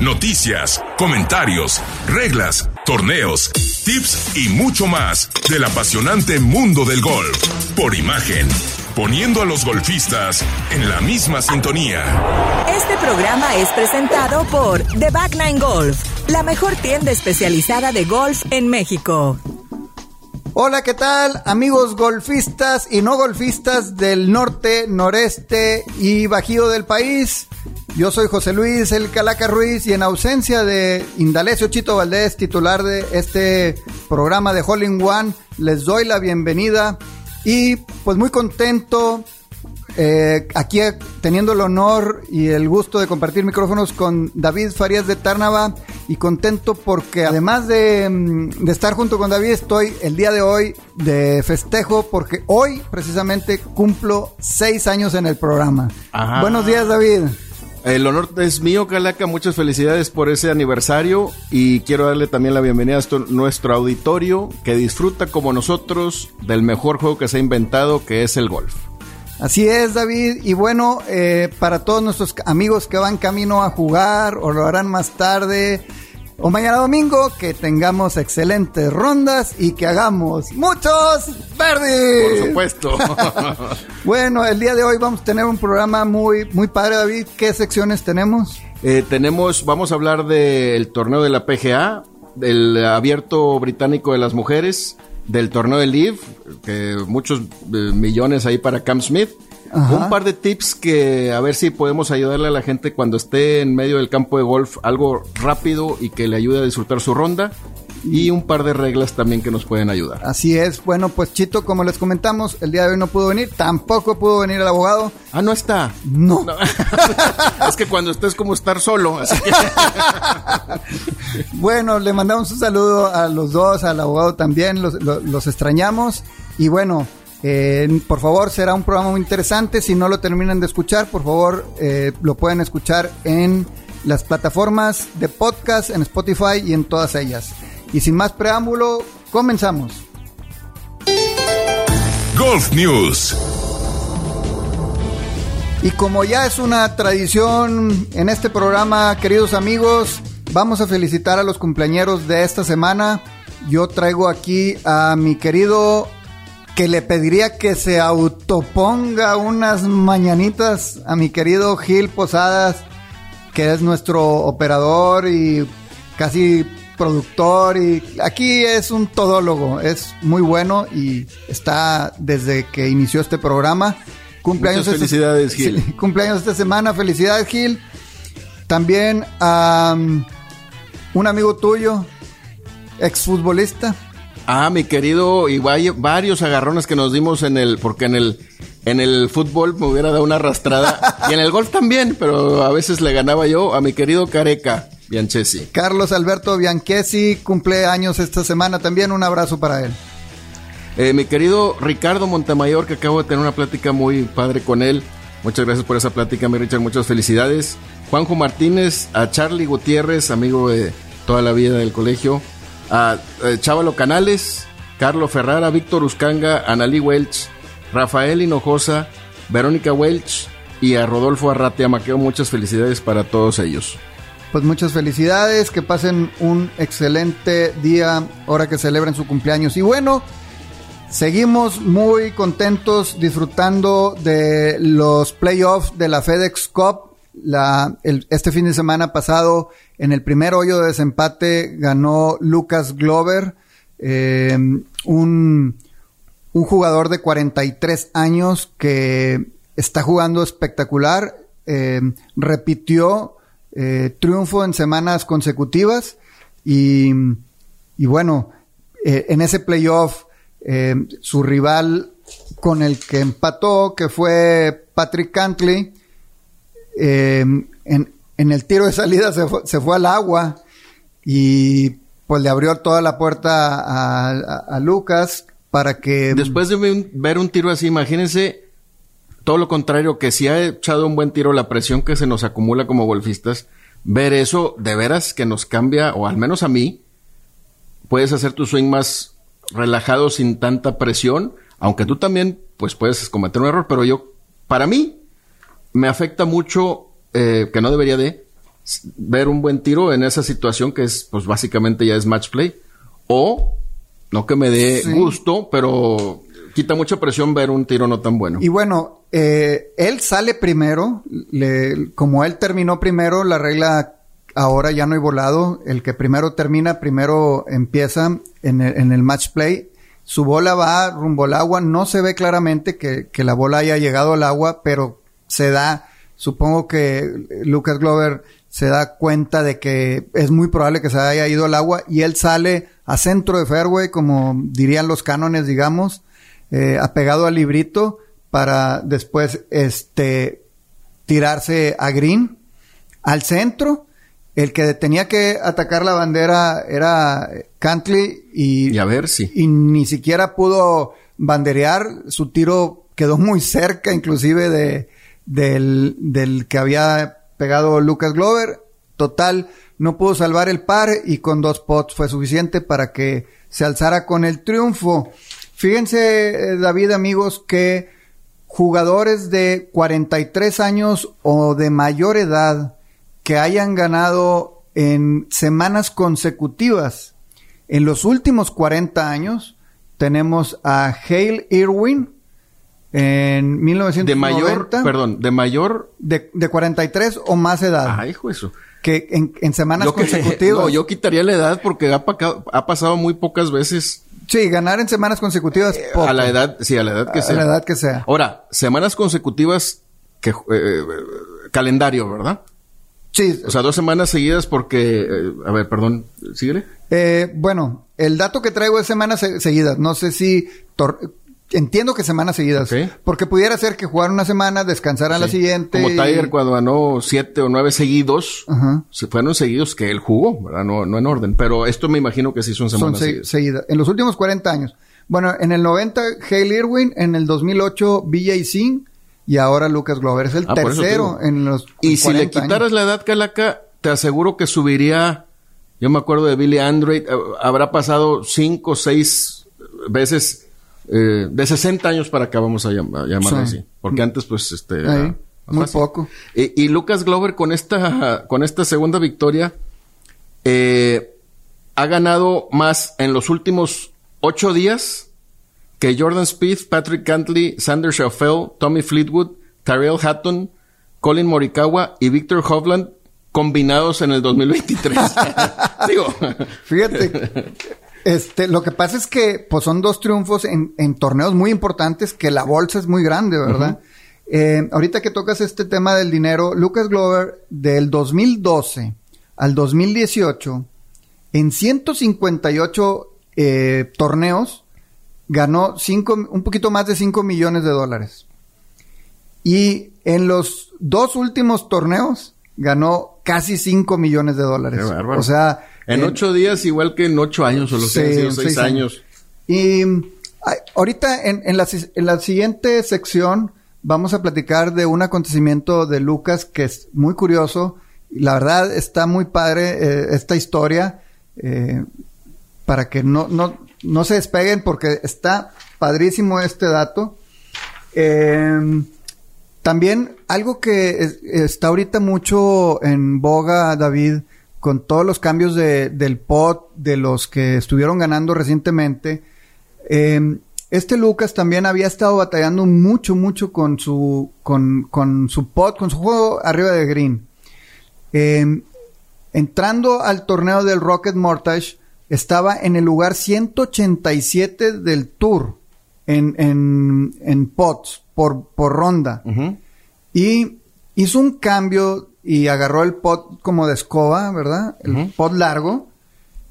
Noticias, comentarios, reglas, torneos, tips y mucho más del apasionante mundo del golf. Por imagen, poniendo a los golfistas en la misma sintonía. Este programa es presentado por The Backline Golf, la mejor tienda especializada de golf en México. Hola, ¿qué tal? Amigos golfistas y no golfistas del norte, noreste y bajío del país. Yo soy José Luis El Calaca Ruiz y en ausencia de Indalecio Chito Valdés, titular de este programa de Holling One, les doy la bienvenida y pues muy contento eh, aquí teniendo el honor y el gusto de compartir micrófonos con David Farías de Tárnava y contento porque además de, mm, de, estar junto con David estoy el día de hoy de festejo porque hoy precisamente cumplo seis años en el programa. Ajá. Buenos días David. El honor es mío, Calaca. Muchas felicidades por ese aniversario y quiero darle también la bienvenida a nuestro auditorio que disfruta como nosotros del mejor juego que se ha inventado, que es el golf. Así es, David. Y bueno, eh, para todos nuestros amigos que van camino a jugar o lo harán más tarde o mañana domingo, que tengamos excelentes rondas y que hagamos muchos verdes. Por supuesto. bueno, el día de hoy vamos a tener un programa muy, muy padre, David. ¿Qué secciones tenemos? Eh, tenemos, vamos a hablar del torneo de la PGA, del abierto británico de las mujeres, del torneo de Live, que muchos eh, millones ahí para Cam Smith. Ajá. Un par de tips que a ver si podemos ayudarle a la gente cuando esté en medio del campo de golf, algo rápido y que le ayude a disfrutar su ronda. Y un par de reglas también que nos pueden ayudar. Así es. Bueno, pues Chito, como les comentamos, el día de hoy no pudo venir. Tampoco pudo venir el abogado. Ah, no está. No. no. es que cuando estés como estar solo. Así que... bueno, le mandamos un saludo a los dos, al abogado también. Los, los, los extrañamos. Y bueno, eh, por favor, será un programa muy interesante. Si no lo terminan de escuchar, por favor, eh, lo pueden escuchar en las plataformas de podcast, en Spotify y en todas ellas. Y sin más preámbulo, comenzamos. Golf News. Y como ya es una tradición en este programa, queridos amigos, vamos a felicitar a los cumpleañeros de esta semana. Yo traigo aquí a mi querido que le pediría que se autoponga unas mañanitas a mi querido Gil Posadas, que es nuestro operador y casi productor y aquí es un todólogo, es muy bueno y está desde que inició este programa. Cumpleaños Muchas felicidades, este, Gil. Cumpleaños esta semana, felicidades, Gil. También a um, un amigo tuyo, exfutbolista. Ah, mi querido, y varios agarrones que nos dimos en el, porque en el, en el fútbol me hubiera dado una arrastrada, y en el golf también, pero a veces le ganaba yo a mi querido Careca Bianchesi. Carlos Alberto Bianchesi cumple años esta semana también, un abrazo para él. Eh, mi querido Ricardo Montemayor, que acabo de tener una plática muy padre con él. Muchas gracias por esa plática, mi Richard. Muchas felicidades. Juanjo Martínez, a Charlie Gutiérrez, amigo de toda la vida del colegio. A, a Chávalo Canales, Carlos Ferrara, Víctor Uscanga, Analí Welch, Rafael Hinojosa, Verónica Welch y a Rodolfo Arratia Maqueo. Muchas felicidades para todos ellos. Pues muchas felicidades, que pasen un excelente día ahora que celebren su cumpleaños. Y bueno, Seguimos muy contentos disfrutando de los playoffs de la FedEx Cup. Este fin de semana pasado, en el primer hoyo de desempate, ganó Lucas Glover, eh, un, jugador de 43 años que está jugando espectacular. Eh, repitió eh, triunfo en semanas consecutivas y, bueno, eh, en ese playoff su rival con el que empató, que fue Patrick Cantley, eh, en, el tiro de salida se fue, al agua y pues le abrió toda la puerta a, Lucas para que... Después de ver un tiro así, imagínense todo lo contrario, que si ha echado un buen tiro, la presión que se nos acumula como golfistas, ver eso de veras que nos cambia, o al menos a mí, puedes hacer tu swing más relajado sin tanta presión, aunque tú también pues puedes cometer un error, pero yo, para mí, me afecta mucho, eh, que no debería de, ver un buen tiro en esa situación que es, pues básicamente ya es match play, o no que me dé Sí. gusto, pero quita mucha presión ver un tiro no tan bueno. Y bueno, eh, él sale primero, le- como él terminó primero, la regla ahora ya no hay volado, el que primero termina, primero empieza en el, en el match play, su bola va rumbo al agua, no se ve claramente que, que la bola haya llegado al agua, pero se da, supongo que Lucas Glover se da cuenta de que es muy probable que se haya ido al agua y él sale a centro de fairway, como dirían los cánones, digamos, eh, apegado al librito para después este tirarse a green al centro el que tenía que atacar la bandera era Cantley y, Y a ver si. y ni siquiera pudo banderear su tiro quedó muy cerca inclusive de del, del que había pegado Lucas Glover total no pudo salvar el par y con dos pots fue suficiente para que se alzara con el triunfo fíjense eh, David amigos que jugadores de 43 años o de mayor edad que hayan ganado en semanas consecutivas. En los últimos 40 años tenemos a Hale Irwin en 1990 De mayor, perdón, de mayor. de, de 43 o más edad Ay, hijo eso. que en, en semanas Yo, que- consecutivas. no, yo quitaría la edad porque ha, pasado muy pocas veces Sí, ganar en semanas consecutivas poco. a la edad, sí, a la edad que A sea. la edad que sea. Ahora, semanas consecutivas que eh, eh, calendario, ¿verdad? Sí, O sea, dos semanas seguidas porque, eh, a ver, perdón, síguele. Eh, bueno, el dato que traigo es semanas se- seguidas. No sé si... Entiendo que semanas seguidas. Ok. Porque pudiera ser que jugaran una semana, descansaran la siguiente. Como y- Tiger cuando ganó siete o nueve seguidos, Ajá. se fueron seguidos que él jugó, ¿verdad? No, no en orden. Pero esto me imagino que sí son son semanas se- seguidas. seguidas. En los últimos 40 años. Bueno, en el 90, Hale Irwin. En el 2008, BJ Singh. Y ahora Lucas Glover. Es el Ah, tercero en los Y si le 40 quitaras años. la edad, Calaca, te aseguro que subiría. Yo me acuerdo de Billy Andre, eh, habrá pasado cinco o seis veces eh, de 60 años para acá, vamos a, llam- a llamarlo Sí. así. Porque antes, pues, este. Era más muy fácil. poco. Y, y Lucas Glover con esta, con esta segunda victoria eh, ha ganado más en los últimos ocho días que Jordan Spieth, Patrick Cantley, Sander Schaffel, Tommy Fleetwood, Tyrell Hatton, Colin Morikawa y Victor Hovland combinados en el 2023. Digo, Fíjate. Este, lo que pasa es que pues son dos triunfos en, en torneos muy importantes que la bolsa es muy grande, ¿verdad? Eh, ahorita que tocas este tema del dinero, Lucas Glover del 2012 al 2018 en 158 eh, torneos ganó cinco, un poquito más de 5 millones de dólares. Y en los dos últimos torneos ganó casi 5 millones de dólares. Qué. O sea, en eh, ocho días igual que en ocho años o lo que Sí, seis seis años. y ay, ahorita en, en la, en la siguiente sección vamos a platicar de un acontecimiento de Lucas que es muy curioso. La verdad está muy padre eh, esta historia eh, para que no, no, no se despeguen porque está padrísimo este dato. Eh, también algo que es- está ahorita mucho en boga, David, con todos los cambios de, del pot, de los que estuvieron ganando recientemente. eh, este Lucas también había estado batallando mucho, mucho con su, con, con su pot, con su juego arriba de green. Eh, entrando al torneo del Rocket Mortgage, estaba en el lugar 187 del Tour en, en, en pots por, por ronda. Y hizo un cambio y agarró el pot como de escoba, ¿verdad? El pot largo.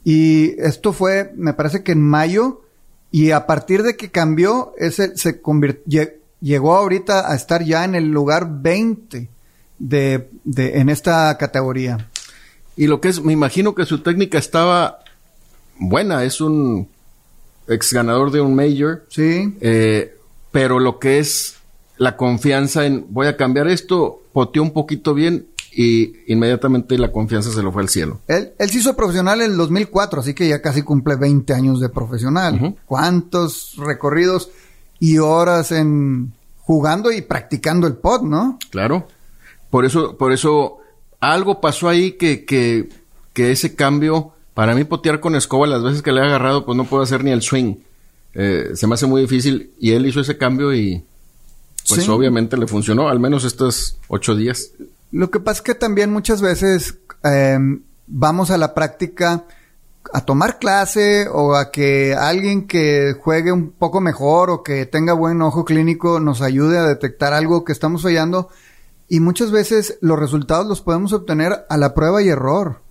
Y esto fue, me parece que en mayo. Y a partir de que cambió, ese se convirtió, llegó ahorita a estar ya en el lugar 20 de, de, en esta categoría. Y lo que es, me imagino que su técnica estaba buena, es un ex ganador de un major. Sí. Eh, pero lo que es la confianza en voy a cambiar esto, poteó un poquito bien y inmediatamente la confianza se lo fue al cielo. Él, él se hizo profesional en el 2004, así que ya casi cumple 20 años de profesional. ¿Cuántos recorridos y horas en jugando y practicando el pod, no? Claro. Por eso, por eso algo pasó ahí que, que, que ese cambio, para mí potear con escoba las veces que le he agarrado, pues no puedo hacer ni el swing. Eh, se me hace muy difícil y él hizo ese cambio y pues Sí. obviamente le funcionó, al menos estos ocho días. Lo que pasa es que también muchas veces eh, vamos a la práctica a tomar clase o a que alguien que juegue un poco mejor o que tenga buen ojo clínico nos ayude a detectar algo que estamos fallando y muchas veces los resultados los podemos obtener a la prueba y error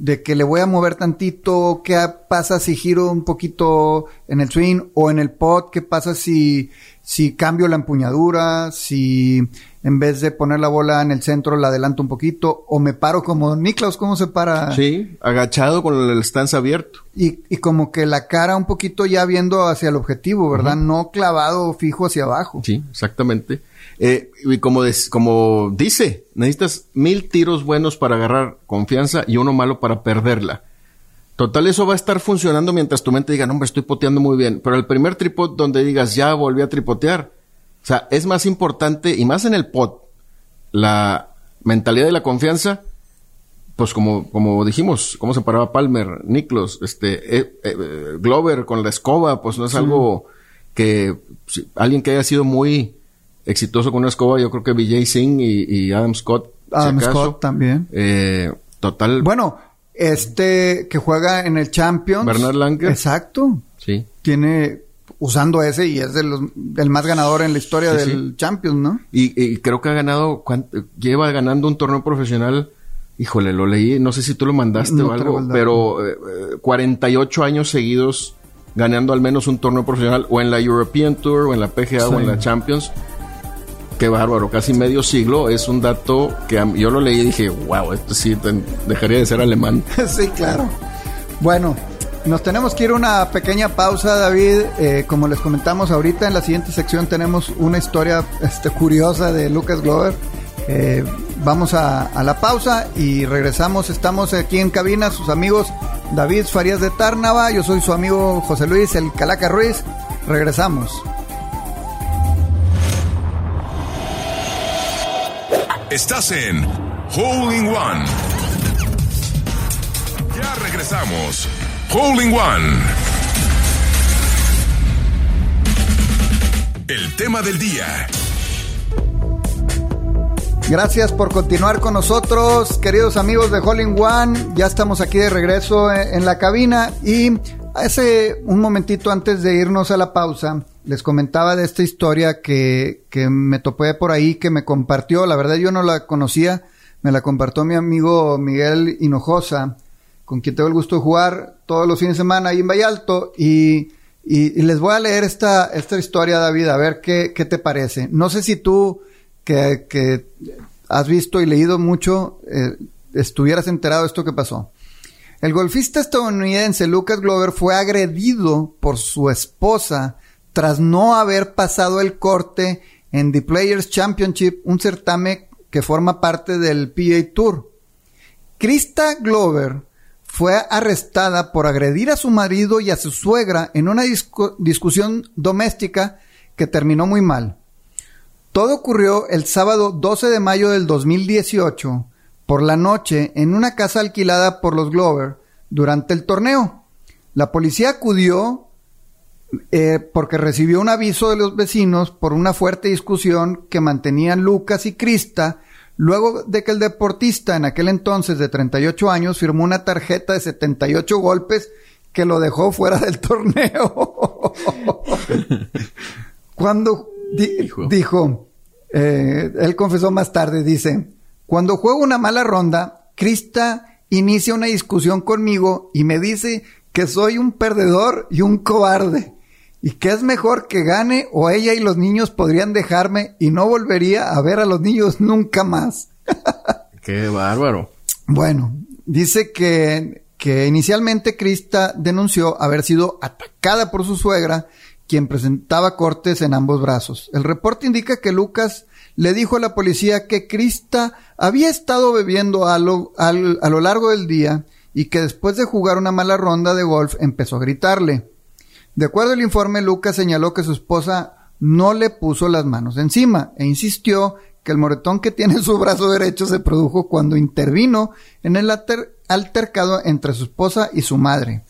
de que le voy a mover tantito, qué pasa si giro un poquito en el swing o en el pot, qué pasa si, si cambio la empuñadura, si en vez de poner la bola en el centro la adelanto un poquito o me paro como Niklaus, ¿cómo se para? Sí, agachado con el stance abierto. Y, y como que la cara un poquito ya viendo hacia el objetivo, ¿verdad? No clavado fijo hacia abajo. Sí, exactamente. Eh, y como, des- como dice, necesitas mil tiros buenos para agarrar confianza y uno malo para perderla. Total, eso va a estar funcionando mientras tu mente diga, no, hombre, estoy poteando muy bien. Pero el primer tripod donde digas, ya volví a tripotear. O sea, es más importante, y más en el pot, la mentalidad de la confianza, pues como, como dijimos, cómo se paraba Palmer, Niklos, este, eh, eh, Glover con la escoba, pues no es algo que si- alguien que haya sido muy exitoso con una escoba, yo creo que BJ Singh y, y Adam Scott. Adam. Scott también. Eh, total. Bueno, este que juega en el Champions. Bernard Langer. Exacto. Sí. Tiene usando ese y es de los, del más ganador en la historia Sí, del Champions, ¿no? Y, y creo que ha ganado, lleva ganando un torneo profesional. Híjole, lo leí, no sé si tú lo mandaste No o algo, el pero eh, eh, 48 años seguidos ganando al menos un torneo profesional o en la European Tour o en la PGA o en la Champions. Qué bárbaro, casi medio siglo. Es un dato que yo lo leí y dije, wow, esto sí dejaría de ser alemán. sí, claro. Bueno, nos tenemos que ir a una pequeña pausa, David. Eh, como les comentamos ahorita, en la siguiente sección tenemos una historia este, curiosa de Lucas Glover. Eh, vamos a, a la pausa y regresamos. Estamos aquí en cabina, sus amigos David Farías de Tárnava. Yo soy su amigo José Luis El Calaca Ruiz. Regresamos. Estás en Hole in One. Ya regresamos. Hole in One. El tema del día. Gracias por continuar con nosotros, queridos amigos de Hole in One. Ya estamos aquí de regreso en en la cabina y hace un momentito antes de irnos a la pausa, les comentaba de esta historia que, que me topé por ahí, que me compartió. La verdad yo no la conocía, me la compartió mi amigo Miguel Hinojosa, con quien tengo el gusto de jugar todos los fines de semana ahí en Vallalto. Y, y- les voy a leer esta, esta historia, David, a ver qué, qué te parece. No sé si tú que, que has visto y leído mucho, eh, estuvieras enterado de esto que pasó. El golfista estadounidense Lucas Glover fue agredido por su esposa tras no haber pasado el corte en The Players Championship, un certamen que forma parte del PA Tour. Krista Glover fue arrestada por agredir a su marido y a su suegra en una discu- discusión doméstica que terminó muy mal. Todo ocurrió el sábado 12 de mayo del 2018 por la noche en una casa alquilada por los Glover durante el torneo. La policía acudió eh, porque recibió un aviso de los vecinos por una fuerte discusión que mantenían Lucas y Krista luego de que el deportista en aquel entonces de 38 años firmó una tarjeta de 78 golpes que lo dejó fuera del torneo. Cuando di- dijo, eh, él confesó más tarde, dice, cuando juego una mala ronda, Krista inicia una discusión conmigo y me dice que soy un perdedor y un cobarde y que es mejor que gane o ella y los niños podrían dejarme y no volvería a ver a los niños nunca más. Qué bárbaro. Bueno, dice que, que inicialmente Krista denunció haber sido atacada por su suegra, quien presentaba cortes en ambos brazos. El reporte indica que Lucas le dijo a la policía que Krista había estado bebiendo a lo, a lo largo del día y que después de jugar una mala ronda de golf empezó a gritarle. De acuerdo al informe, Lucas señaló que su esposa no le puso las manos encima e insistió que el moretón que tiene en su brazo derecho se produjo cuando intervino en el altercado entre su esposa y su madre.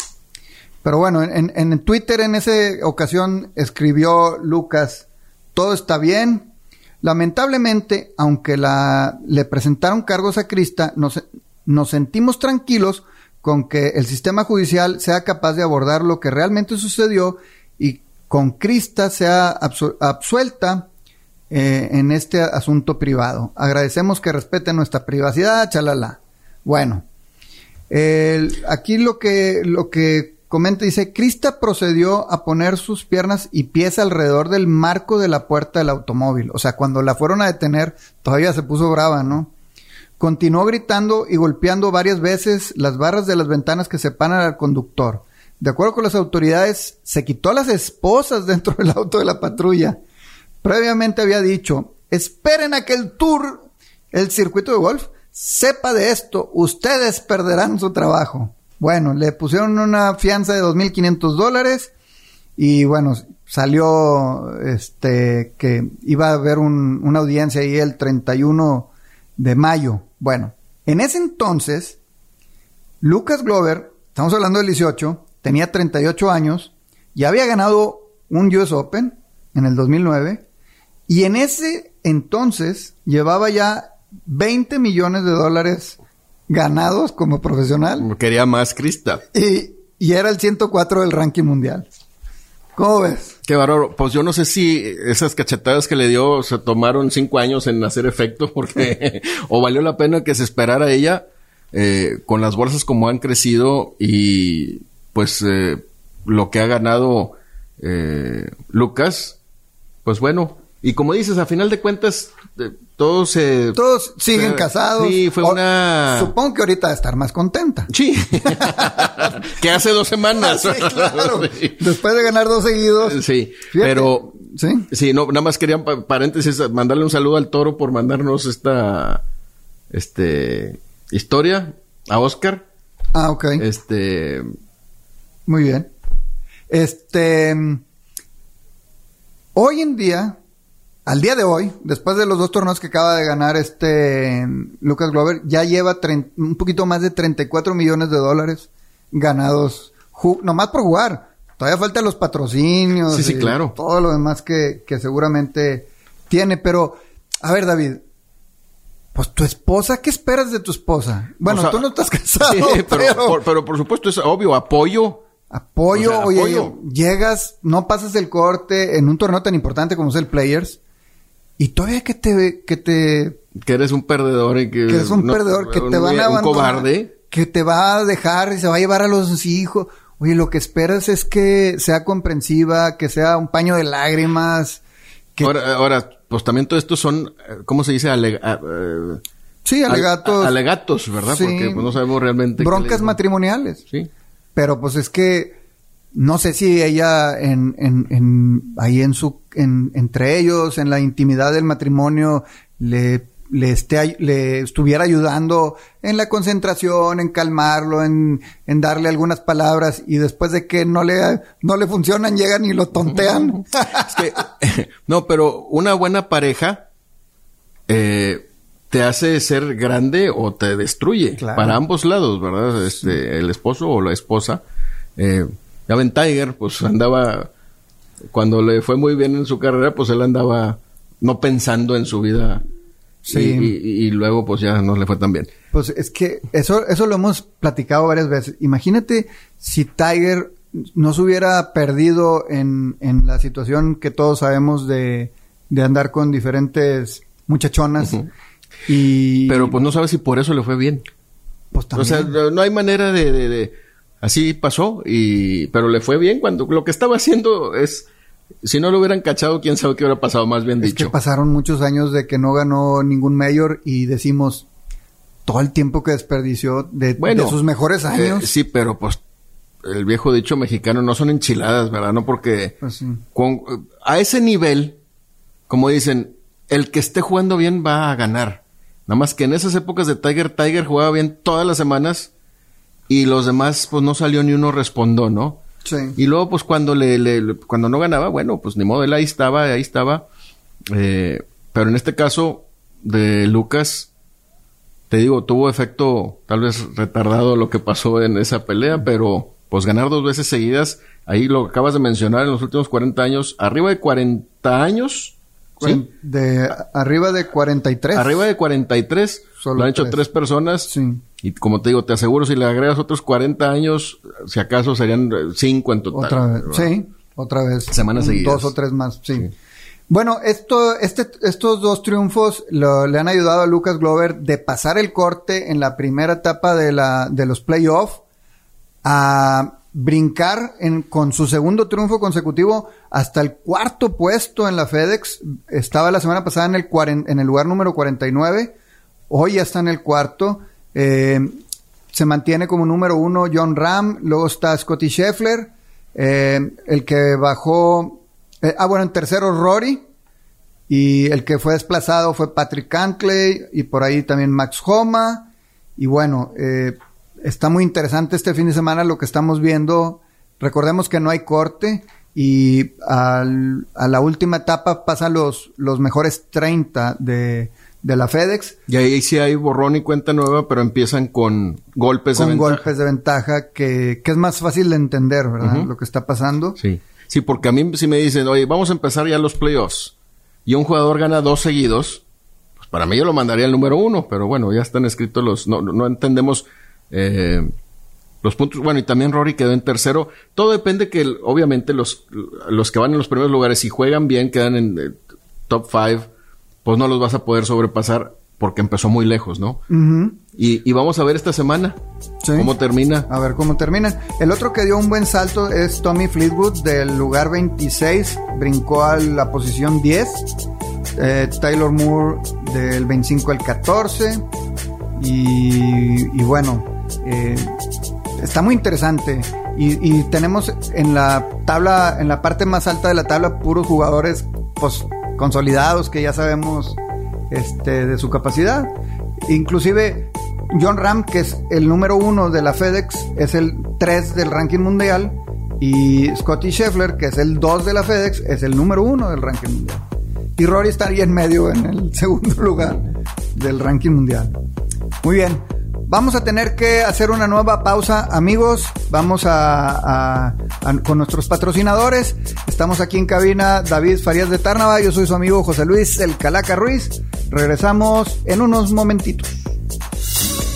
Pero bueno, en, en Twitter en esa ocasión escribió Lucas, todo está bien. Lamentablemente, aunque la, le presentaron cargos a Crista, nos, nos sentimos tranquilos con que el sistema judicial sea capaz de abordar lo que realmente sucedió y con Crista sea absuelta eh, en este asunto privado. Agradecemos que respeten nuestra privacidad, chalala. Bueno, aquí lo que, lo que comenta dice, Crista procedió a poner sus piernas y pies alrededor del marco de la puerta del automóvil. O sea, cuando la fueron a detener, todavía se puso brava, ¿no? Continuó gritando y golpeando varias veces las barras de las ventanas que separan al conductor. De acuerdo con las autoridades, se quitó las esposas dentro del auto de la patrulla. Previamente había dicho, esperen a que el tour, el circuito de golf, sepa de esto, ustedes perderán su trabajo. Bueno, le pusieron una fianza de 2.500 dólares y bueno, salió este que iba a haber una audiencia ahí el 31 de mayo. Bueno, en ese entonces, Lucas Glover, estamos hablando del 18, tenía 38 años, ya había ganado un US Open en el 2009 y en ese entonces llevaba ya 20 millones de dólares ganados como profesional. Quería más Crista. Y, y era el 104 del ranking mundial. ¿Cómo ves? Qué bárbaro. Pues yo no sé si esas cachetadas que le dio se tomaron cinco años en hacer efecto porque o valió la pena que se esperara ella eh, con las bolsas como han crecido y pues eh, lo que ha ganado eh, Lucas, pues bueno. Y como dices, a final de cuentas, todos se... Todos siguen casados. Sí, fue una... Supongo que ahorita va a estar más contenta. Sí. que hace dos semanas. sí, claro. Después de ganar dos seguidos. Sí. Pero... Sí. Sí, no, nada más quería, paréntesis, mandarle un saludo al toro por mandarnos esta... Este... Historia a Oscar. Ah, ok. Este... Muy bien. Este... Hoy en día al día de hoy, después de los dos torneos que acaba de ganar este Lucas Glover, ya lleva un poquito más de 34 millones de dólares ganados, nomás por jugar. Todavía faltan los patrocinios. Sí, sí, claro. Todo lo demás que, seguramente tiene. Pero, a ver, David, pues tu esposa, ¿qué esperas de tu esposa? Bueno, tú no estás casado. Sí, pero, Por, supuesto es obvio, apoyo. Apoyo, oye, llegas, no pasas el corte en un torneo tan importante como es el Players y todavía que te, que te... Que eres un perdedor y que... Que eres un perdedor, que te van a abandonar. Un cobarde. Que te va a dejar y se va a llevar a los hijos. Oye, lo que esperas es que sea comprensiva, que sea un paño de lágrimas. Ahora, ahora, pues también todo esto son, ¿cómo se dice? Eh, sí, alegatos. alegatos, ¿verdad? Porque pues, no sabemos realmente. Broncas matrimoniales. Sí. Pero pues es que no sé si ella en, en, en ahí en su en, entre ellos en la intimidad del matrimonio le le, esté, le estuviera ayudando en la concentración, en calmarlo, en, en, darle algunas palabras y después de que no le, no le funcionan, llegan y lo tontean. no, pero una buena pareja eh, te hace ser grande o te destruye para ambos lados, ¿verdad? Este, el esposo o la esposa. Eh, ya ven Tiger, pues andaba, cuando le fue muy bien en su carrera, pues él andaba no pensando en su vida. Sí. Y, luego pues ya no le fue tan bien. Pues es que eso, eso lo hemos platicado varias veces. Imagínate si Tiger no se hubiera perdido en, en la situación que todos sabemos de, de andar con diferentes muchachonas. y... Pero pues no sabes si por eso le fue bien. Pues también. O sea, no hay manera de Así pasó, y, pero le fue bien cuando lo que estaba haciendo es Si no lo hubieran cachado, quién sabe qué hubiera pasado, más bien Es que dicho. pasaron muchos años de que no ganó ningún mayor y decimos todo el tiempo que desperdició de, Bueno, de sus mejores Eh, años. sí, pero pues el viejo dicho mexicano no son enchiladas, ¿verdad? No porque Pues sí. con- a ese nivel, como dicen, el que esté jugando bien va a ganar. Nada más que en esas épocas de Tiger, Tiger jugaba bien todas las semanas y los demás, pues no salió ni uno respondó, ¿no? Sí. Y luego, pues cuando le, le- le- cuando no ganaba, bueno, pues ni modo, él ahí estaba, ahí estaba. Eh, pero en este caso de Lucas, te digo, tuvo efecto tal vez retardado lo que pasó en esa pelea, pero pues ganar dos veces seguidas, ahí lo acabas de mencionar en los últimos 40 años, arriba de 40 años, ¿sí? De arriba de 43. Arriba de 43, Solo lo han hecho tres. tres personas. Sí. Y como te digo, te aseguro, si le agregas otros 40 años, si acaso serían 5 en total. Otra vez. ¿verdad? Sí, otra vez. Semanas seguidas. Dos o tres más, sí. Bueno, esto, este, estos dos triunfos lo- le han ayudado a Lucas Glover de pasar el corte en la primera etapa de, la, de los playoffs a brincar en, con su segundo triunfo consecutivo hasta el cuarto puesto en la FedEx. Estaba la semana pasada en el, cuaren- en el lugar número 49. Hoy ya está en el cuarto. Eh, se mantiene como número uno John Ram. Luego está Scotty Scheffler. eh, el que bajó. eh, ah, bueno, en tercero Rory. Y el que fue desplazado fue Patrick Cantley. Y por ahí también Max Homa. Y bueno, eh, está muy interesante este fin de semana lo que estamos viendo. Recordemos que no hay corte y a la última etapa pasan los, los mejores 30 de, de la FedEx Y ahí sí hay borrón y cuenta nueva, pero empiezan con golpes de con ventaja. golpes de ventaja que, que es más fácil de entender, ¿verdad? Lo que está pasando. Sí. Sí, porque a mí si me dicen, oye, vamos a empezar ya los playoffs, y un jugador gana dos seguidos, pues para mí yo lo mandaría al número uno, pero bueno, ya están escritos los, no, no entendemos eh, los puntos. Bueno, y también Rory quedó en tercero. Todo depende que, obviamente, los, los que van en los primeros lugares, si juegan bien, quedan en eh, top five, pues no los vas a poder sobrepasar porque empezó muy lejos, ¿no? Y, y vamos a ver esta semana Sí. cómo termina. A ver cómo terminan. El otro que dio un buen salto es Tommy Fleetwood del lugar 26, brincó a la posición 10. Eh, Taylor Moore del 25 al 14. Y, y bueno, eh, está muy interesante. Y, y tenemos en la tabla, en la parte más alta de la tabla, puros jugadores pues, consolidados que ya sabemos este, de su capacidad. Inclusive John Ram, que es el número uno de la FedEx, es el 3 del ranking mundial. Y Scotty Scheffler, que es el 2 de la FedEx, es el número uno del ranking mundial. Y Rory estaría en medio en el segundo lugar del ranking mundial. Muy bien. Vamos a tener que hacer una nueva pausa, amigos. Vamos a, con nuestros patrocinadores. Estamos aquí en cabina David Farías de Tárnava. Yo soy su amigo José Luis El Calaca Ruiz. Regresamos en unos momentitos.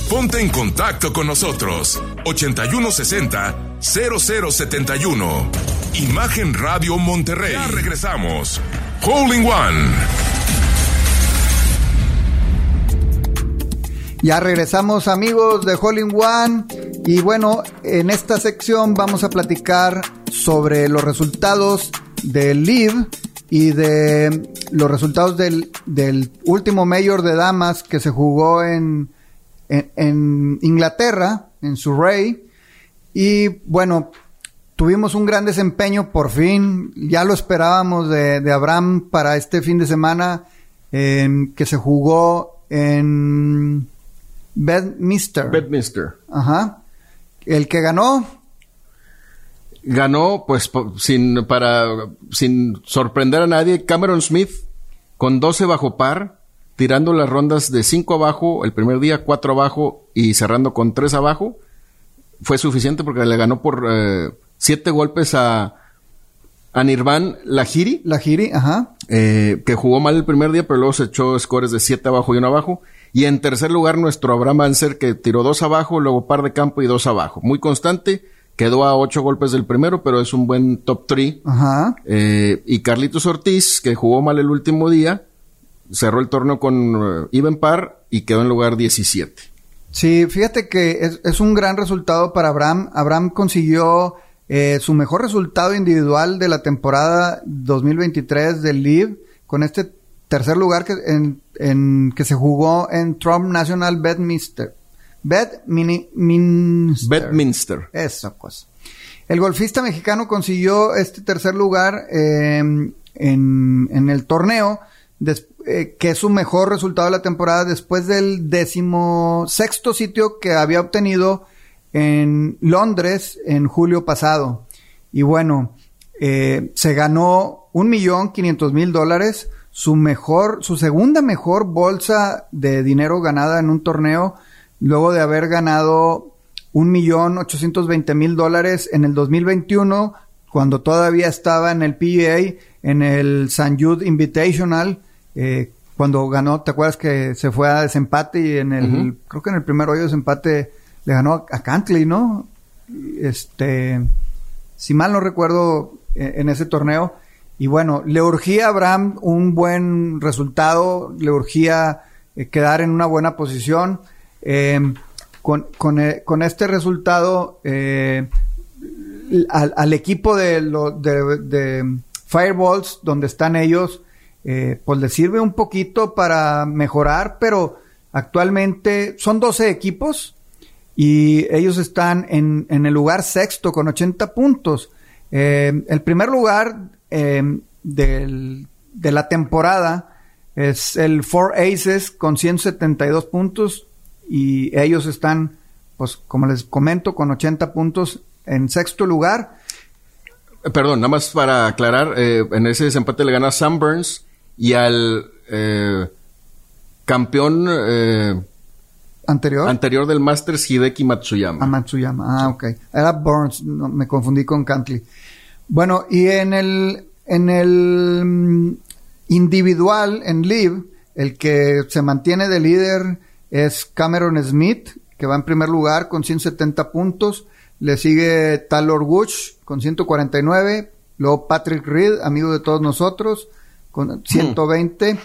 Ponte en contacto con nosotros. 8160 0071. Imagen Radio Monterrey. Ya regresamos. Calling One. Ya regresamos amigos de Hole in One y bueno, en esta sección vamos a platicar sobre los resultados del Live y de los resultados del, del último Mayor de Damas que se jugó en, en, Inglaterra, en Surrey. Y bueno, tuvimos un gran desempeño por fin, ya lo esperábamos de, Abraham para este fin de semana que se jugó en Bedminster. Bedminster. Ajá. El que ganó, ganó pues sin para sin sorprender a nadie Cameron Smith con 12 bajo par tirando las rondas de 5 abajo el primer día 4 abajo y cerrando con 3 abajo fue suficiente porque le ganó por 7 golpes a a Nirvan Lahiri la Giri, ajá. eh, que jugó mal el primer día, pero luego se echó scores de 7 abajo y 1 abajo. Y en tercer lugar, nuestro Abraham Anser, que tiró 2 abajo, luego par de campo y 2 abajo. Muy constante, quedó a 8 golpes del primero, pero es un buen top 3. Ajá. Eh, y Carlitos Ortiz, que jugó mal el último día, cerró el torneo con eh, even par y quedó en lugar 17. Sí, fíjate que es, es un gran resultado para Abraham. Abraham consiguió eh, su mejor resultado individual de la temporada 2023 del Live con este tercer lugar que, en, que se jugó en Trump National Bedminster. Bedminster. Bedminster. Eso, pues. El golfista mexicano consiguió este tercer lugar em, en, en, el torneo, eh, que es su mejor resultado de la temporada después del decimosexto sitio que había obtenido en Londres en julio pasado. Y bueno, eh, se ganó un millón quinientos mil dólares, su mejor, su segunda mejor bolsa de dinero ganada en un torneo, luego de haber ganado un millón ochocientos veinte mil dólares en el 2021, cuando todavía estaba en el PGA, en el San Jude Invitational, eh, cuando ganó, ¿te acuerdas que se fue a desempate y en el, creo que en el primer hoyo de desempate le ganó a, Cantley, ¿no? Este, si mal no recuerdo, eh, en, ese torneo. Y bueno, le urgía a Abraham un buen resultado, le urgía eh, quedar en una buena posición. Em, con, con, este resultado, al, al, equipo de, lo, de, Fireballs, donde están ellos, eh, pues les sirve un poquito para mejorar, pero actualmente son 12 equipos y ellos están en, en el lugar sexto con 80 puntos. Eh, el primer lugar eh, del, de la temporada es el Four Aces con 172 puntos y ellos están, pues como les comento, con 80 puntos en sexto lugar. Perdón, nada más para aclarar, en ese desempate le gana Sam Burns y al eh, campeón eh, anterior anterior del Masters Hideki Matsuyama. Ah, Matsuyama. Ah, ok. Era Burns, me confundí con Cantley. Bueno, y en el en el mm, individual en Live, el que se mantiene de líder es Cameron Smith, que va en primer lugar con 170 puntos. Le sigue Taylor Woods con 149. Luego Patrick Reed, amigo de todos nosotros, con 120.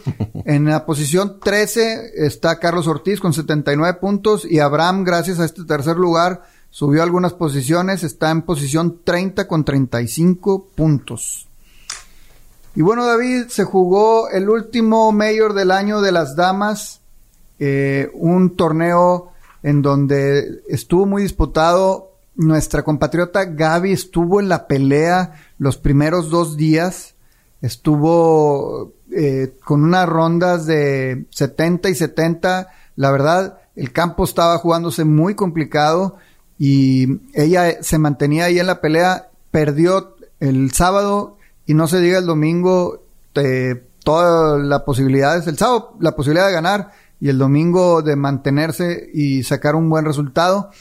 en la posición 13 está Carlos Ortiz con 79 puntos y Abraham, gracias a este tercer lugar, subió algunas posiciones, está en posición 30 con 35 puntos. Y bueno, David, se jugó el último mayor del año de las damas, eh, un torneo en donde estuvo muy disputado. Nuestra compatriota Gaby estuvo en la pelea los primeros dos días estuvo eh, con unas rondas de 70 y 70. La verdad, el campo estaba jugándose muy complicado y ella se mantenía ahí en la pelea. Perdió el sábado y no se diga el domingo eh, todas las posibilidades. El sábado la posibilidad de ganar y el domingo de mantenerse y sacar un buen resultado.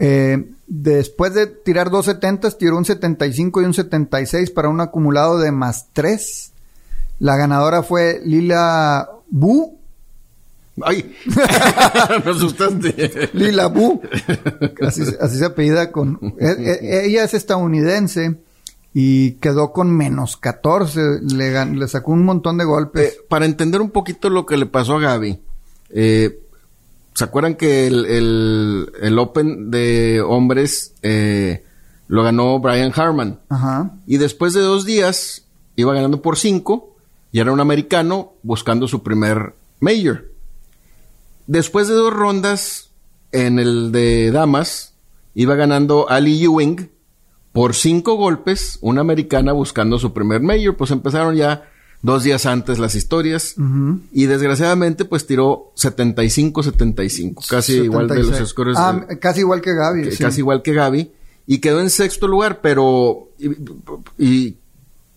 Eh, después de tirar dos setentas, tiró un 75 y un 76 para un acumulado de más 3. La ganadora fue Lila Bu. ¡Ay! Me asustaste. Lila Bu. Así, se apellida con... E, e, ella es estadounidense y quedó con menos 14. Le, le sacó un montón de golpes. Eh, para entender un poquito lo que le pasó a Gaby, eh, ¿Se acuerdan que el, el, Open de hombres eh, lo ganó Brian Harman? Ajá. Y después de dos días iba ganando por cinco y era un americano buscando su primer major. Después de dos rondas en el de damas iba ganando Ali Ewing por cinco golpes, una americana buscando su primer major. Pues empezaron ya dos días antes las historias. Y desgraciadamente, pues tiró 75-75. Casi igual de los scores. Ah, casi igual que Gaby. Casi igual que Gaby. Y quedó en sexto lugar, pero. Y,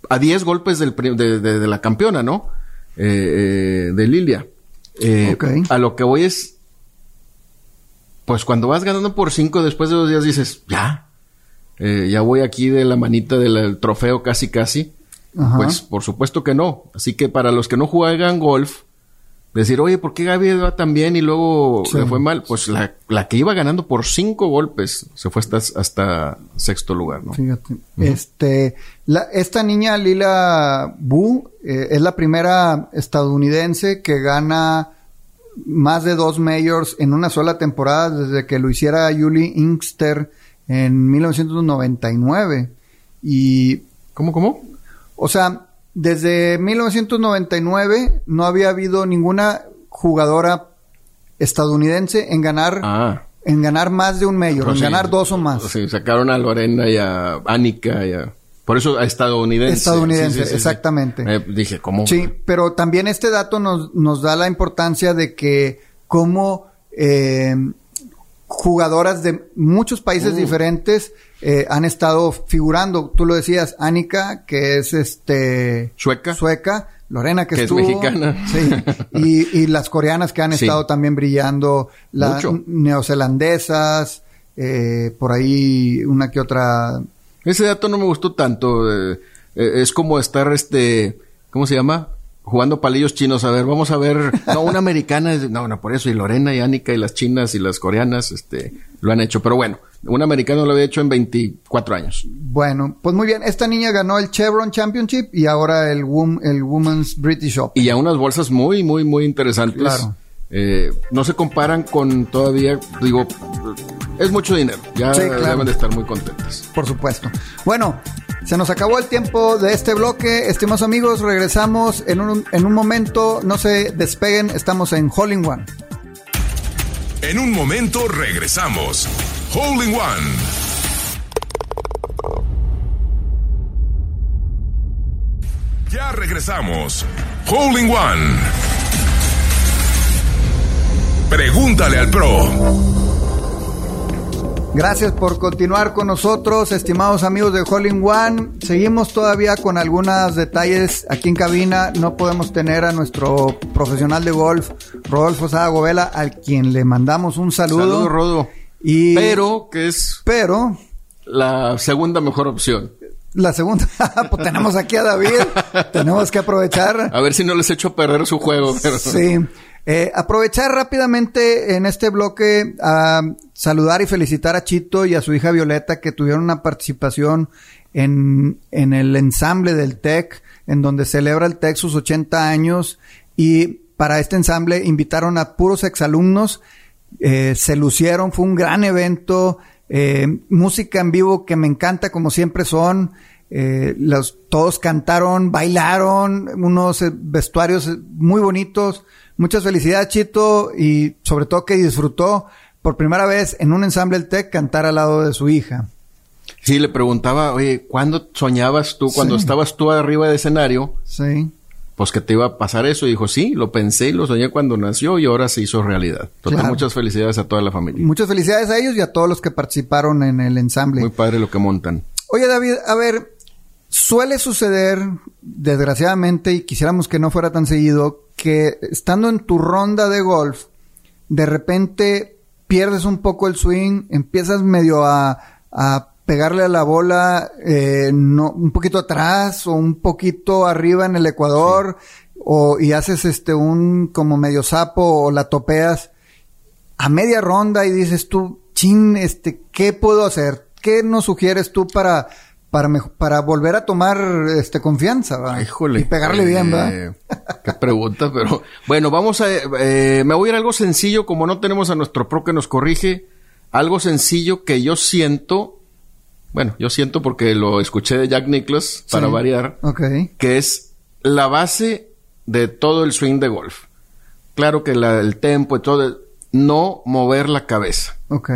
a 10 golpes del, de, la campeona, ¿no? Eh, eh, de Lilia. Eh, a lo que voy es. Pues cuando vas ganando por 5 después de dos días dices, ya. ya voy aquí de la manita del trofeo casi casi. Pues por supuesto que no. Así que para los que no juegan golf, decir, oye, ¿por qué Gaby va tan bien y luego le fue mal? Pues la, que iba ganando por cinco golpes se fue hasta, hasta sexto lugar, ¿no? Fíjate. Este, esta niña Lila Bu eh, es la primera estadounidense que gana más de dos majors en una sola temporada desde que lo hiciera Julie Inkster en 1999. Y, ¿Cómo, cómo? O sea, desde 1999 no había habido ninguna jugadora estadounidense en ganar, Ah. en ganar más de un mayor, Pues en sí. ganar dos o más. Sí, sacaron a Lorena y a Annika y a... Por eso a estadounidense. Estadounidense, Sí, exactamente. Eh, dije, ¿cómo? Sí, pero también este dato nos, nos da la importancia de que como eh, jugadoras de muchos países diferentes diferentes eh, han estado figurando. Tú lo decías, Annika, que es este Sueca. sueca, Lorena que, Que es estuvo, mexicana. sí, y, y las coreanas que han Sí. estado también brillando, las Mucho. neozelandesas, eh, por ahí una que otra Ese dato no me gustó tanto. eh, eh, es como estar, este, ¿cómo se llama? Jugando palillos chinos. A ver, vamos a ver. No, una americana. es- No, no, por eso. Y Lorena y Annika y las chinas y las coreanas, este, lo han hecho. Pero bueno, un americano lo había hecho en 24 años. Bueno, pues muy bien. Esta niña ganó el Chevron Championship y ahora el, Wom- el Women's British Open. Y a unas bolsas muy, muy, muy interesantes. Claro. Eh, no se comparan con todavía, digo, es mucho dinero. Ya Sí, claro. deben de estar muy contentas. Por supuesto. Bueno, se nos acabó el tiempo de este bloque. Estimados amigos, regresamos en un, en un momento. No se despeguen, estamos en Hole in One. En un momento regresamos. Hole in One. Ya regresamos. Hole in One. Pregúntale al pro. Gracias por continuar con nosotros, estimados amigos de Hole in One. Seguimos todavía con algunos detalles aquí en cabina. No podemos tener a nuestro profesional de golf, Rodolfo Sada Govela, al quien le mandamos un saludo. Saludos, Rodo. Y, Pero que es pero la segunda mejor opción. la segunda, pues tenemos aquí a David, tenemos que aprovechar. A ver si no les echo a perder su juego. Pero... Sí. Eh, aprovechar rápidamente en este bloque a saludar y felicitar a Chito y a su hija Violeta que tuvieron una participación en, en el ensamble del TEC, en donde celebra el TEC sus 80 años y para este ensamble invitaron a puros exalumnos, eh, se lucieron, fue un gran evento, eh, música en vivo que me encanta como siempre son, eh, los, todos cantaron, bailaron, unos eh, vestuarios muy bonitos. Muchas felicidades, Chito, y sobre todo que disfrutó por primera vez en un ensamble del TEC cantar al lado de su hija. Sí, le preguntaba, oye, ¿cuándo soñabas tú, cuando Sí. estabas tú arriba del escenario, Sí. Pues que te iba a pasar eso? Y dijo, sí, lo pensé y lo soñé cuando nació y ahora se hizo realidad. Claro. muchas felicidades a toda la familia. Muchas felicidades a ellos y a todos los que participaron en el ensamble. Muy padre lo que montan. Oye, David, a ver, suele suceder, desgraciadamente, y quisiéramos que no fuera tan seguido, que estando en tu ronda de golf, de repente pierdes un poco el swing, empiezas medio a, a pegarle a la bola eh, no, un poquito atrás o un poquito arriba en el ecuador, o, y haces este un como medio sapo o la topeas a media ronda y dices tú, chin, este, ¿qué puedo hacer? ¿Qué nos sugieres tú para, para, para volver a tomar este confianza? ¿va? Híjole. Y pegarle bien, ¿va? Eh, Qué pregunta, pero bueno, vamos a... eh, me voy a ir a algo sencillo, como no tenemos a nuestro pro que nos corrige, algo sencillo que yo siento, bueno, yo siento porque lo escuché de Jack Nicklaus, para Sí. variar, Ok. que es la base de todo el swing de golf. Claro que la- el tempo y todo, no mover la cabeza. Ok.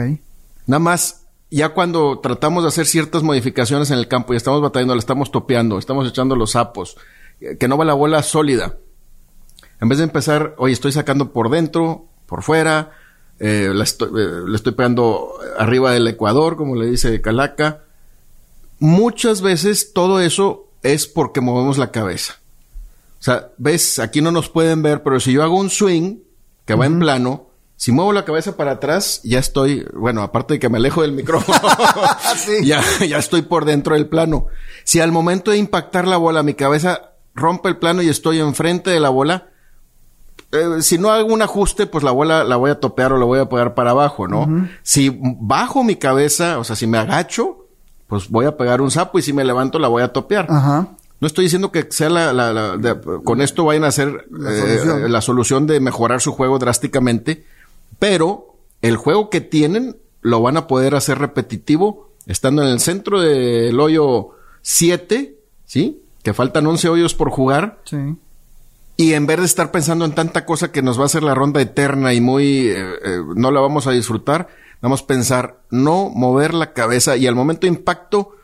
Nada más, ya cuando tratamos de hacer ciertas modificaciones en el campo y estamos batallando, le estamos topeando, estamos echando los sapos, eh, que no va la bola sólida. En vez de empezar, oye, estoy sacando por dentro, por fuera, eh, la estoy- eh, le estoy pegando arriba del ecuador, como le dice Calaca. Muchas veces todo eso es porque movemos la cabeza. O sea, ves, aquí no nos pueden ver, pero si yo hago un swing que va en plano, si muevo la cabeza para atrás, ya estoy, bueno, aparte de que me alejo del micrófono, Sí. ya, ya estoy por dentro del plano. Si al momento de impactar la bola, mi cabeza rompe el plano y estoy enfrente de la bola, eh, si no hago un ajuste, pues la bola la voy a topear o la voy a pegar para abajo, ¿no? Si bajo mi cabeza, o sea, si me agacho, pues voy a pegar un sapo y si me levanto la voy a topear. Ajá. No estoy diciendo que sea la, la- la- de- con esto vayan a hacer La eh, solución. la solución de mejorar su juego drásticamente, pero el juego que tienen lo van a poder hacer repetitivo estando en el centro del hoyo 7, ¿sí? Que faltan 11 hoyos por jugar. Sí. Y en vez de estar pensando en tanta cosa que nos va a hacer la ronda eterna y muy eh, eh, no la vamos a disfrutar, vamos a pensar no mover la cabeza y al momento de impacto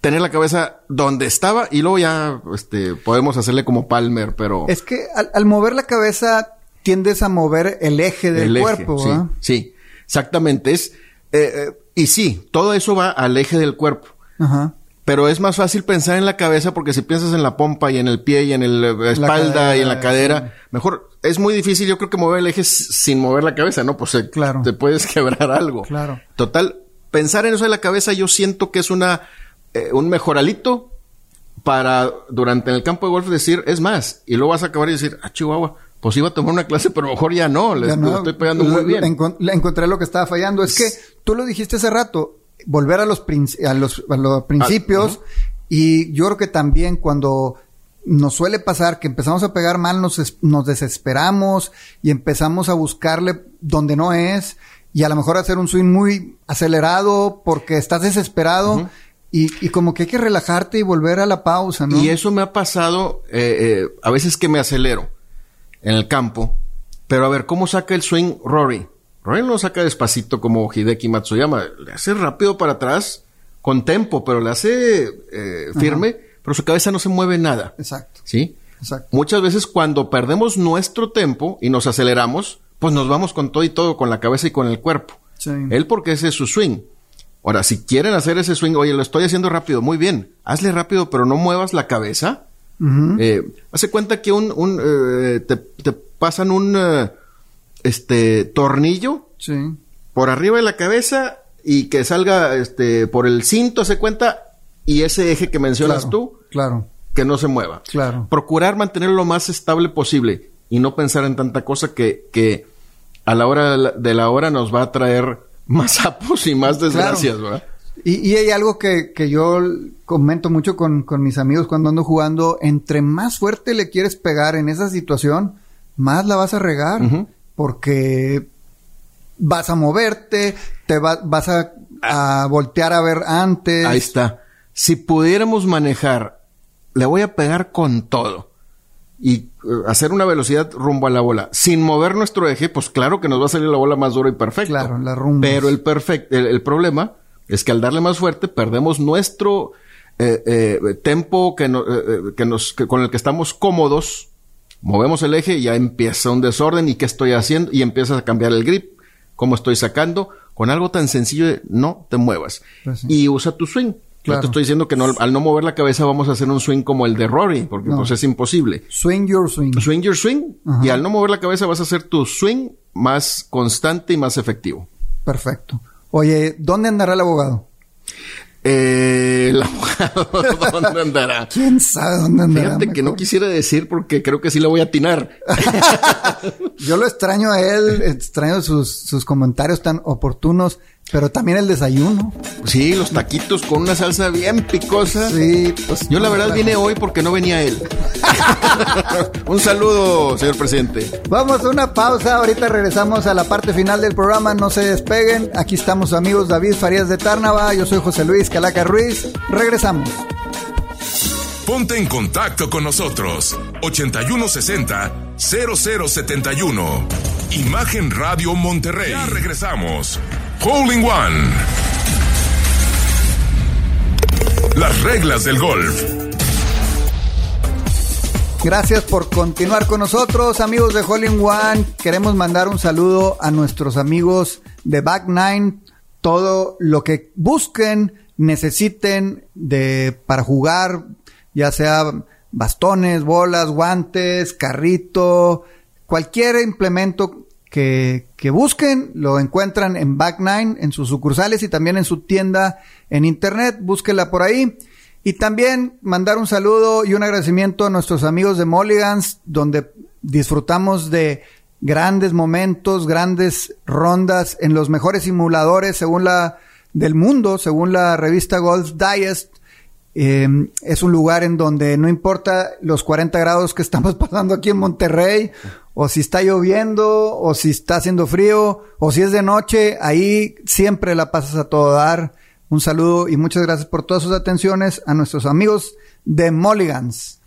tener la cabeza donde estaba y luego ya este, podemos hacerle como Palmer, pero... Es que al, al mover la cabeza tiendes a mover el eje del el eje, cuerpo, sí, sí, exactamente. Es, eh, eh, y sí, todo eso va al eje del cuerpo. Ajá. Pero es más fácil pensar en la cabeza porque si piensas en la pompa y en el pie y en el, eh, la espalda cadera, y en la cadera, mejor es muy difícil yo creo que mover el eje sin mover la cabeza, ¿no? Pues se- Claro. te puedes quebrar algo. Claro. Total, pensar en eso de la cabeza yo siento que es una eh, un mejoralito para durante el campo de golf decir, es más, y luego vas a acabar y decir, ah, Chihuahua, pues iba a tomar una clase, pero mejor ya no, le, no, estoy pegando muy bien. encontré lo que estaba fallando. Es que tú lo dijiste hace rato, volver a los, a los, a los principios. Y yo creo que también cuando nos suele pasar que empezamos a pegar mal, nos, nos desesperamos y empezamos a buscarle donde no es. Y a lo mejor hacer un swing muy acelerado porque estás desesperado. y, y como que hay que relajarte y volver a la pausa, ¿no? Y eso me ha pasado eh, eh, a veces que me acelero en el campo. Pero a ver, ¿cómo saca el swing Rory? No lo saca despacito como Hideki Matsuyama. Le hace rápido para atrás, con tempo, pero le hace eh, firme, pero su cabeza no se mueve nada. Exacto, ¿Sí? exacto. Muchas veces cuando perdemos nuestro tempo y nos aceleramos, pues nos vamos con todo y todo, con la cabeza y con el cuerpo. Sí. Él porque ese es su swing. Ahora, si quieren hacer ese swing, oye, lo estoy haciendo rápido, muy bien. Hazle rápido, pero no muevas la cabeza. Eh, hace cuenta que un, un, eh, te, te pasan un eh, este tornillo Sí. por arriba de la cabeza y que salga este por el cinto, hace cuenta, y ese eje que mencionas Claro, tú, Claro, que no se mueva. claro. Procurar mantenerlo lo más estable posible y no pensar en tanta cosa que, que a la hora de la, de la hora nos va a traer más sapos y más desgracias, ¿verdad? Y, y hay algo que, que yo comento mucho con, con mis amigos cuando ando jugando. Entre más fuerte le quieres pegar en esa situación, más la vas a regar. Porque vas a moverte, te va- vas a, a voltear a ver antes. Ahí está. Si pudiéramos manejar, le voy a pegar con todo y eh, hacer una velocidad rumbo a la bola sin mover nuestro eje, pues claro que nos va a salir la bola más dura y perfecta. Claro, la rumba. Pero el el, el problema es que al darle más fuerte perdemos nuestro eh, eh, tempo que, no- eh, eh, que nos, que con el que estamos cómodos. Movemos el eje y ya empieza un desorden y qué estoy haciendo y empiezas a cambiar el grip, cómo estoy sacando con algo tan sencillo de no te muevas Pues sí. y usa tu swing. Claro. No te estoy diciendo que no, al no mover la cabeza vamos a hacer un swing como el de Rory, porque No. pues es imposible. Swing your swing. Swing your swing y al no mover la cabeza vas a hacer tu swing más constante y más efectivo. Perfecto. Oye, ¿dónde andará el abogado? Eh, el abogado, ¿dónde andará? ¿Quién sabe dónde andará? Fíjate que no quisiera decir porque creo que sí le voy a atinar. Yo lo extraño a él, extraño sus, sus comentarios tan oportunos, pero también el desayuno. Sí, los taquitos con una salsa bien picosa. Sí, pues. Yo la verdad vine hoy porque no venía él. un saludo, señor presidente. Vamos a una pausa, ahorita regresamos a la parte final del programa, no se despeguen. Aquí estamos amigos David Farías de Tárnava, yo soy José Luis Calaca Ruiz. Regresamos. Ponte en contacto con nosotros. 8160 0071. Imagen Radio Monterrey. Ya regresamos. Hole One. Las reglas del golf. Gracias por continuar con nosotros, amigos de Hole in One. Queremos mandar un saludo a nuestros amigos de Back Nine. Todo lo que busquen, necesiten de para jugar, ya sea bastones, bolas, guantes, carrito, cualquier implemento que, que busquen, lo encuentran en Back Nine, en sus sucursales y también en su tienda en internet. Búsquela por ahí. Y también mandar un saludo y un agradecimiento a nuestros amigos de Mulligans, donde disfrutamos de grandes momentos, grandes rondas en los mejores simuladores según la del mundo, según la revista Golf Digest. Eh, es un lugar en donde no importa los 40 grados que estamos pasando aquí en Monterrey o si está lloviendo, o si está haciendo frío, o si es de noche, ahí siempre la pasas a todo dar. Un saludo y muchas gracias por todas sus atenciones a nuestros amigos de Mulligans.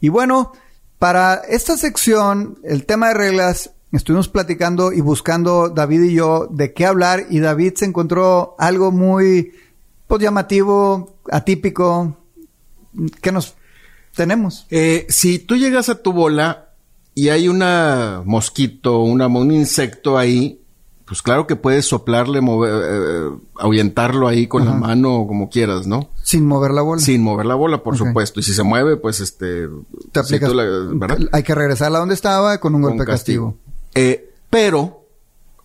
Y bueno, para esta sección, el tema de reglas, estuvimos platicando y buscando David y yo de qué hablar y David se encontró algo muy pues, llamativo, atípico. ¿Qué nos tenemos? Eh, si tú llegas a tu bola y hay una mosquito, una, un insecto ahí, pues claro que puedes soplarle, mover, eh, ahuyentarlo ahí con la mano o como quieras, ¿no? Sin mover la bola. Sin mover la bola, por supuesto. Y si se mueve, pues este... Te aplicas, Hay que regresarla donde estaba con un golpe castigo. castigo. Eh, pero,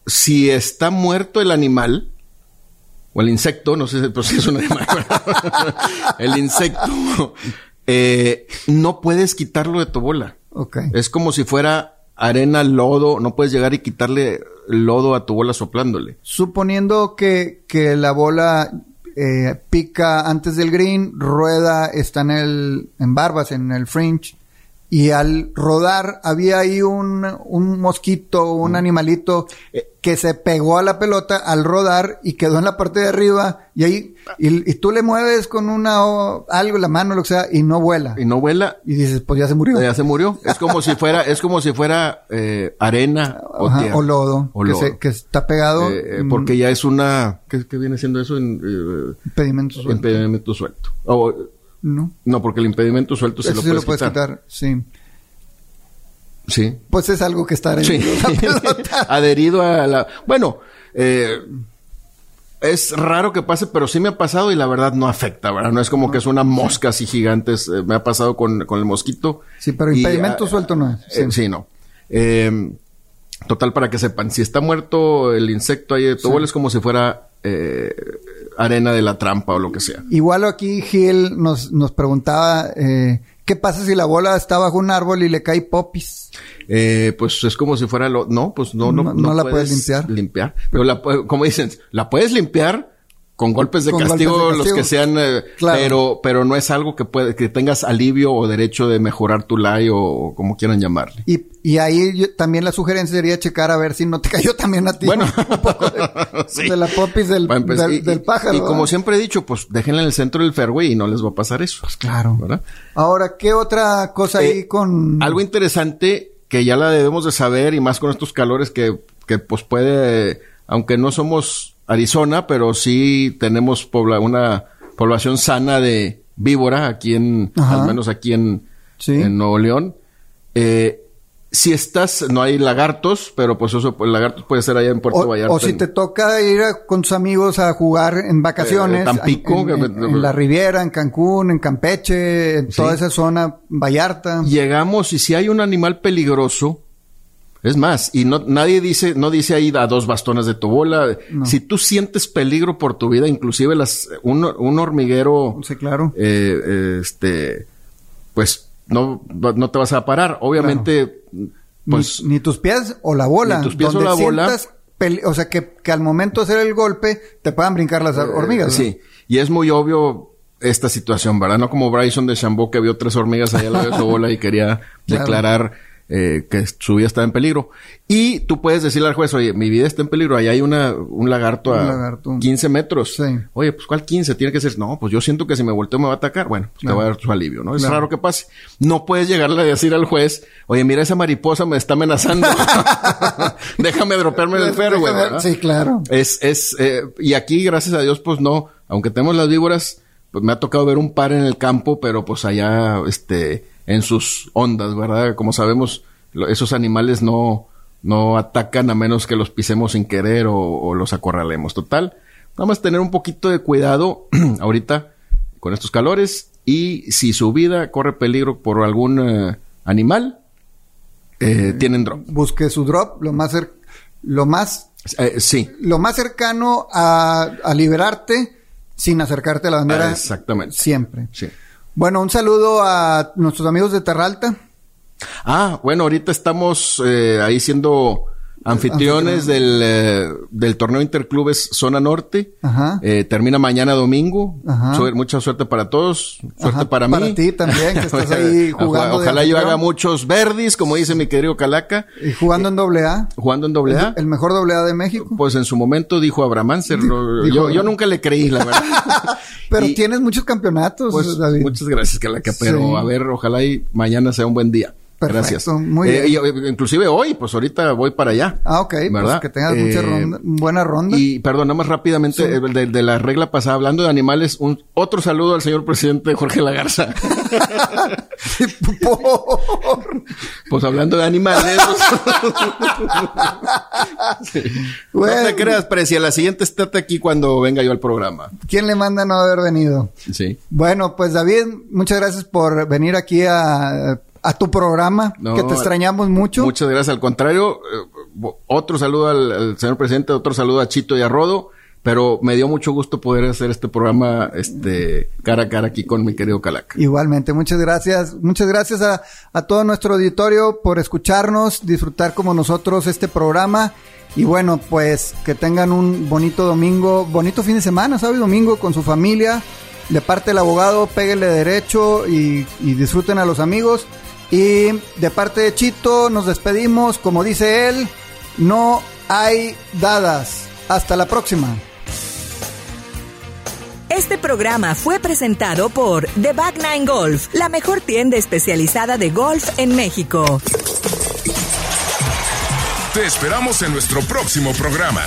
si está muerto el animal, o el insecto, no sé si es un animal, el insecto, eh, no puedes quitarlo de tu bola. Okay. Es como si fuera arena, lodo, no puedes llegar y quitarle lodo a tu bola soplándole. Suponiendo que, que la bola eh, pica antes del green, rueda, está en el, en barbas, en el fringe, y al rodar había ahí un, un mosquito, un mm. animalito eh, que se pegó a la pelota al rodar y quedó en la parte de arriba y ahí y, tú le mueves con una o, algo la mano lo que sea y no vuela. Y no vuela. Y dices pues ya se murió ya se murió. Es como si fuera es como si fuera eh, arena o, lodo, Que, está pegado eh, porque ya es una ¿qué, viene siendo eso? En, impedimento suelto. impedimento suelto. O, no. No, porque el impedimento suelto se lo, puedes, lo quitar. Sí. Sí. Pues es algo que está adherido, adherido a la... Bueno, eh, es raro que pase, pero sí me ha pasado y la verdad no afecta, ¿verdad? No es como que es una mosca así gigante. Eh, me ha pasado con, el mosquito. Sí, pero impedimento ah, suelto no es. Eh, sí, no. Em, total, para que sepan, si está muerto el insecto ahí, todo es como si fuera arena de la trampa o lo que sea. Igual aquí Gil nos, nos preguntaba, eh, ¿qué pasa si la bola está bajo un árbol y le cae popis? Eh, pues es como si fuera lo, no, pues no, no, no, la puedes, limpiar. Limpiar. Pero la, como dicen, la puedes limpiar, con golpes de, castigo, los que sean, eh, pero, pero no es algo que puede, que tengas alivio o derecho de mejorar tu lay o, como quieran llamarle. Y, y ahí también la sugerencia sería checar a ver si no te cayó también a ti. Bueno, un poco de, la popis del, del, pájaro. Y, como siempre he dicho, pues déjenla en el centro del fairway y no les va a pasar eso. Pues claro. Ahora, ¿qué otra cosa ahí eh, con...? Algo interesante que ya la debemos de saber y más con estos calores que, que pues puede, aunque no somos Arizona, pero sí tenemos una población sana de víbora aquí en, al menos aquí en, en Nuevo León. Eh, si estás, no hay lagartos, pero pues eso, pues lagartos puede ser allá en Puerto Vallarta. O si te toca ir con tus amigos a jugar en vacaciones. Eh, Tampico. En, la Riviera, en Cancún, en Campeche, en toda esa zona, Vallarta. Llegamos y si hay un animal peligroso, es más, y no, nadie dice, no dice ahí a dos bastones de tu bola. Si tú sientes peligro por tu vida, inclusive las, un, un hormiguero. Sí, claro. Eh, este, pues no, no te vas a parar. Obviamente, pues. Ni, tus pies o la bola. Ni tus pies o la bola. O sea, que, que, al momento de hacer el golpe te puedan brincar las eh, hormigas. Sí. Y es muy obvio esta situación, ¿verdad? No como Bryson de Chambó que vio tres hormigas allá la de su bola y quería declarar eh, que su vida está en peligro. Y tú puedes decirle al juez, oye, mi vida está en peligro, ahí hay una, un lagarto a 15 metros. Oye, pues ¿cuál 15? Tiene que ser, no, pues yo siento que si me volteo me va a atacar. Bueno, pues te va a dar su alivio, ¿no? Es raro que pase. No puedes llegarle a decir al juez, oye, mira, esa mariposa me está amenazando. Déjame dropearme del ferro, güey. Sí, claro. Es, es, eh, y aquí, gracias a Dios, pues no, aunque tenemos las víboras, pues me ha tocado ver un par en el campo, pero pues allá, este, en sus ondas, ¿verdad? Como sabemos, esos animales no, no atacan a menos que los pisemos sin querer o, los acorralemos. Total, vamos a tener un poquito de cuidado ahorita con estos calores y si su vida corre peligro por algún eh, animal, eh, tienen drop. Busque su drop lo más lo más eh, sí lo más cercano a, a liberarte sin acercarte a la bandera. exactamente. Siempre. Sí. Bueno, un saludo a nuestros amigos de Terralta. Ah, bueno, ahorita estamos eh, ahí siendo Anfitriones del, eh, del torneo Interclubes Zona Norte. Ajá. Eh, termina mañana domingo. Ajá. Mucha suerte para todos. Suerte Ajá, para mí. para ti también, que estás ahí jugando Ojalá yo haga muchos verdis, como dice mi querido Calaca. Y jugando en doble A. Jugando en doble A. El mejor doble A de México. Pues en su momento dijo dijo yo, yo nunca le creí, la verdad. Pero Y, tienes muchos campeonatos, pues, David. muchas gracias, Calaca. Pero Sí. a ver, ojalá y mañana sea un buen día. Perfecto, Gracias. muy Eh, bien. y, inclusive hoy, pues ahorita voy para allá. Ah, ok. Pues ¿Verdad? que tengas mucha Eh, ronda, buena ronda. Y perdón, nada más rápidamente, eh, de, de la regla pasada, hablando de animales, un otro saludo al señor presidente Jorge Lagarza. Por- pues hablando de animales. Sí. Bueno. No te creas, Preci, a la siguiente estate aquí cuando venga yo al programa. ¿Quién le manda no haber venido? Sí. Bueno, pues David, muchas gracias por venir aquí a, a tu programa, No, que te extrañamos mucho. Muchas gracias. Al contrario, eh, otro saludo al, al señor presidente, otro saludo a Chito y a Rodo. Pero me dio mucho gusto poder hacer este programa este cara a cara aquí con mi querido Calaca. Igualmente, muchas gracias. Muchas gracias a, a todo nuestro auditorio por escucharnos, disfrutar como nosotros este programa. Y bueno, pues que tengan un bonito domingo, bonito fin de semana, sábado y domingo con su familia. De parte del abogado, péguele derecho y, y disfruten a los amigos. Y de parte de Chito, nos despedimos. Como dice él, no hay dadas. Hasta la próxima. Este programa fue presentado por The Back Nine Golf, la mejor tienda especializada de golf en México. Te esperamos en nuestro próximo programa.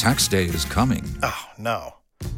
Tax day is coming. Oh, no.